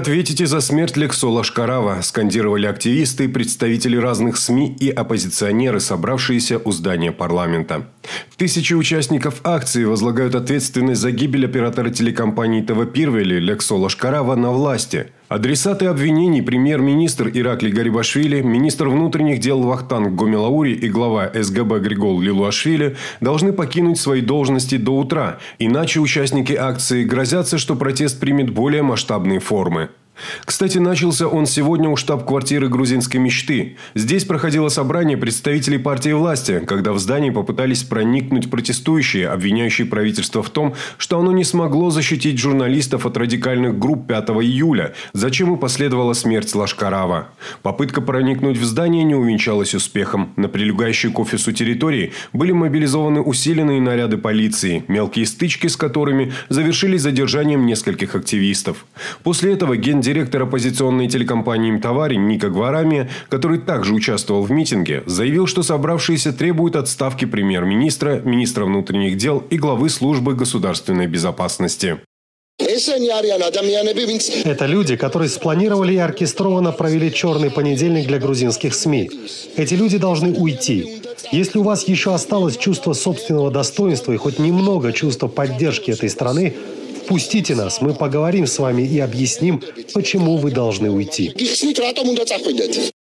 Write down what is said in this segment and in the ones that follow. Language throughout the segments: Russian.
ответите за смерть Лексо Лашкарава», – скандировали активисты, представители разных СМИ и оппозиционеры, собравшиеся у здания парламента. Тысячи участников акции возлагают ответственность за гибель оператора телекомпании ТВ Пирвели Лексо Лашкарава на власти. Адресаты обвинений – премьер-министр Ираклий Гарибашвили, министр внутренних дел Вахтанг Гомелаури и глава СГБ Григол Лилуашвили должны покинуть свои должности до утра, иначе участники акции грозятся, что протест примет более масштабные формы. Кстати, начался он сегодня у штаб-квартиры грузинской мечты. Здесь проходило собрание представителей партии власти, когда в здании попытались проникнуть протестующие, обвиняющие правительство в том, что оно не смогло защитить журналистов от радикальных групп 5 июля, зачем и последовала смерть Лашкарава. Попытка проникнуть в здание не увенчалась успехом. На прилегающей к офису территории были мобилизованы усиленные наряды полиции, мелкие стычки с которыми завершились задержанием нескольких активистов. После этого гендиректор директор оппозиционной телекомпании «Мтавари» Ника Гварами, который также участвовал в митинге, заявил, что собравшиеся требуют отставки премьер-министра, министра внутренних дел и главы службы государственной безопасности. Это люди, которые спланировали и оркестрованно провели черный понедельник для грузинских СМИ. Эти люди должны уйти. Если у вас еще осталось чувство собственного достоинства и хоть немного чувства поддержки этой страны, Пустите нас, мы поговорим с вами и объясним, почему вы должны уйти.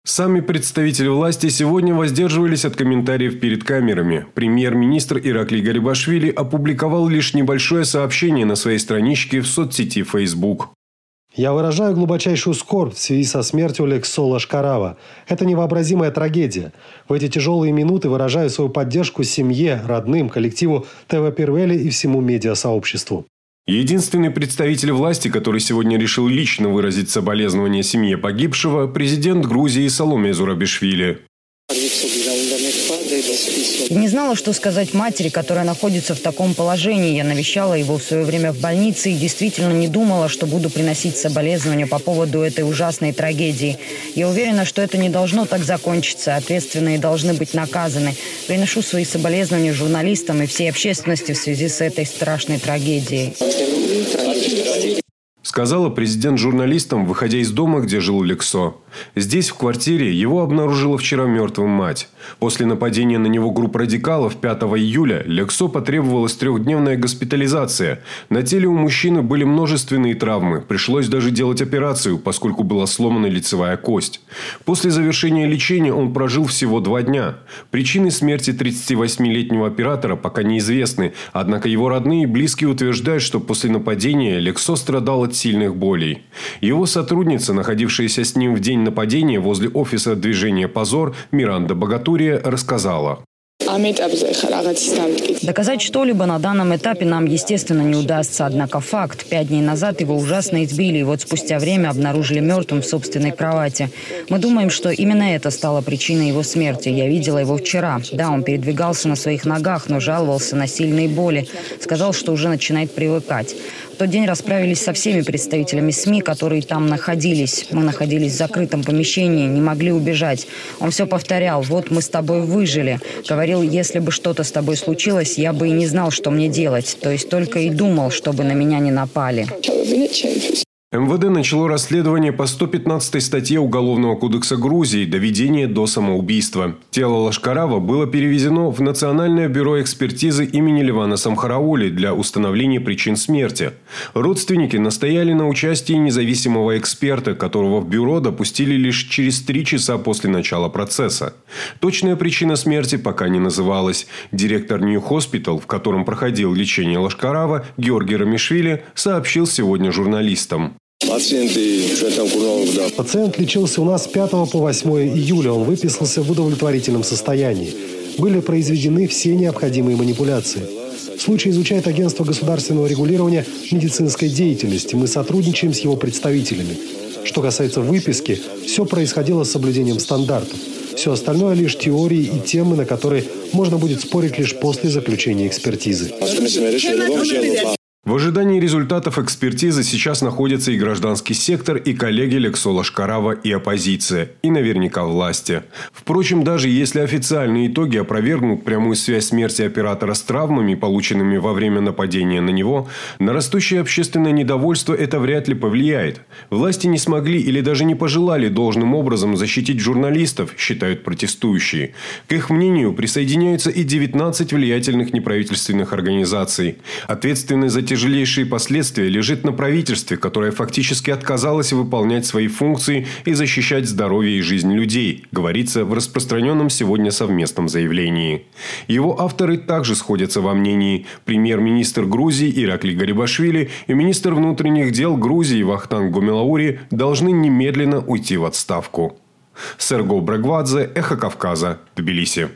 Сами представители власти сегодня воздерживались от комментариев перед камерами. Премьер-министр Ираклий Гарибашвили опубликовал лишь небольшое сообщение на своей страничке в соцсети Facebook. Я выражаю глубочайшую скорбь в связи со смертью Лексо Лашкарава. Это невообразимая трагедия. В эти тяжелые минуты выражаю свою поддержку семье, родным, коллективу ТВ Первели и всему медиасообществу. Единственный представитель власти, который сегодня решил лично выразить соболезнования семье погибшего, президент Грузии Соломе Зурабишвили. Я не знала, что сказать матери, которая находится в таком положении. Я навещала его в свое время в больнице и действительно не думала, что буду приносить соболезнования по поводу этой ужасной трагедии. Я уверена, что это не должно так закончиться. Ответственные должны быть наказаны. Приношу свои соболезнования журналистам и всей общественности в связи с этой страшной трагедией. Сказала президент журналистам, выходя из дома, где жил Лексо. Здесь, в квартире, его обнаружила вчера мертвым мать. После нападения на него групп радикалов 5 июля Лексо потребовалась трехдневная госпитализация. На теле у мужчины были множественные травмы. Пришлось даже делать операцию, поскольку была сломана лицевая кость. После завершения лечения он прожил всего два дня. Причины смерти 38-летнего оператора пока неизвестны. Однако его родные и близкие утверждают, что после нападения Лексо страдал от сильных болей. Его сотрудница, находившаяся с ним в день нападения возле офиса движения «Позор» Миранда Богатурия рассказала. Доказать что-либо на данном этапе нам, естественно, не удастся. Однако факт. Пять дней назад его ужасно избили, и вот спустя время обнаружили мертвым в собственной кровати. Мы думаем, что именно это стало причиной его смерти. Я видела его вчера. Да, он передвигался на своих ногах, но жаловался на сильные боли. Сказал, что уже начинает привыкать тот день расправились со всеми представителями СМИ, которые там находились. Мы находились в закрытом помещении, не могли убежать. Он все повторял, вот мы с тобой выжили. Говорил, если бы что-то с тобой случилось, я бы и не знал, что мне делать. То есть только и думал, чтобы на меня не напали. МВД начало расследование по 115 статье Уголовного кодекса Грузии «Доведение до самоубийства». Тело Лашкарава было перевезено в Национальное бюро экспертизы имени Ливана Самхараули для установления причин смерти. Родственники настояли на участии независимого эксперта, которого в бюро допустили лишь через три часа после начала процесса. Точная причина смерти пока не называлась. Директор New Hospital, в котором проходил лечение Лашкарава, Георгий Рамишвили, сообщил сегодня журналистам. Пациент лечился у нас с 5 по 8 июля. Он выписался в удовлетворительном состоянии. Были произведены все необходимые манипуляции. Случай изучает агентство государственного регулирования медицинской деятельности. Мы сотрудничаем с его представителями. Что касается выписки, все происходило с соблюдением стандартов. Все остальное лишь теории и темы, на которые можно будет спорить лишь после заключения экспертизы. В ожидании результатов экспертизы сейчас находится и гражданский сектор, и коллеги Лексола Шкарава, и оппозиция, и наверняка власти. Впрочем, даже если официальные итоги опровергнут прямую связь смерти оператора с травмами, полученными во время нападения на него, на растущее общественное недовольство это вряд ли повлияет. Власти не смогли или даже не пожелали должным образом защитить журналистов, считают протестующие. К их мнению присоединяются и 19 влиятельных неправительственных организаций. Ответственность за те тяжелейшие последствия лежит на правительстве, которое фактически отказалось выполнять свои функции и защищать здоровье и жизнь людей, говорится в распространенном сегодня совместном заявлении. Его авторы также сходятся во мнении. Премьер-министр Грузии Иракли Гарибашвили и министр внутренних дел Грузии Вахтанг Гумилаури должны немедленно уйти в отставку. Серго Брагвадзе, Эхо Кавказа, Тбилиси.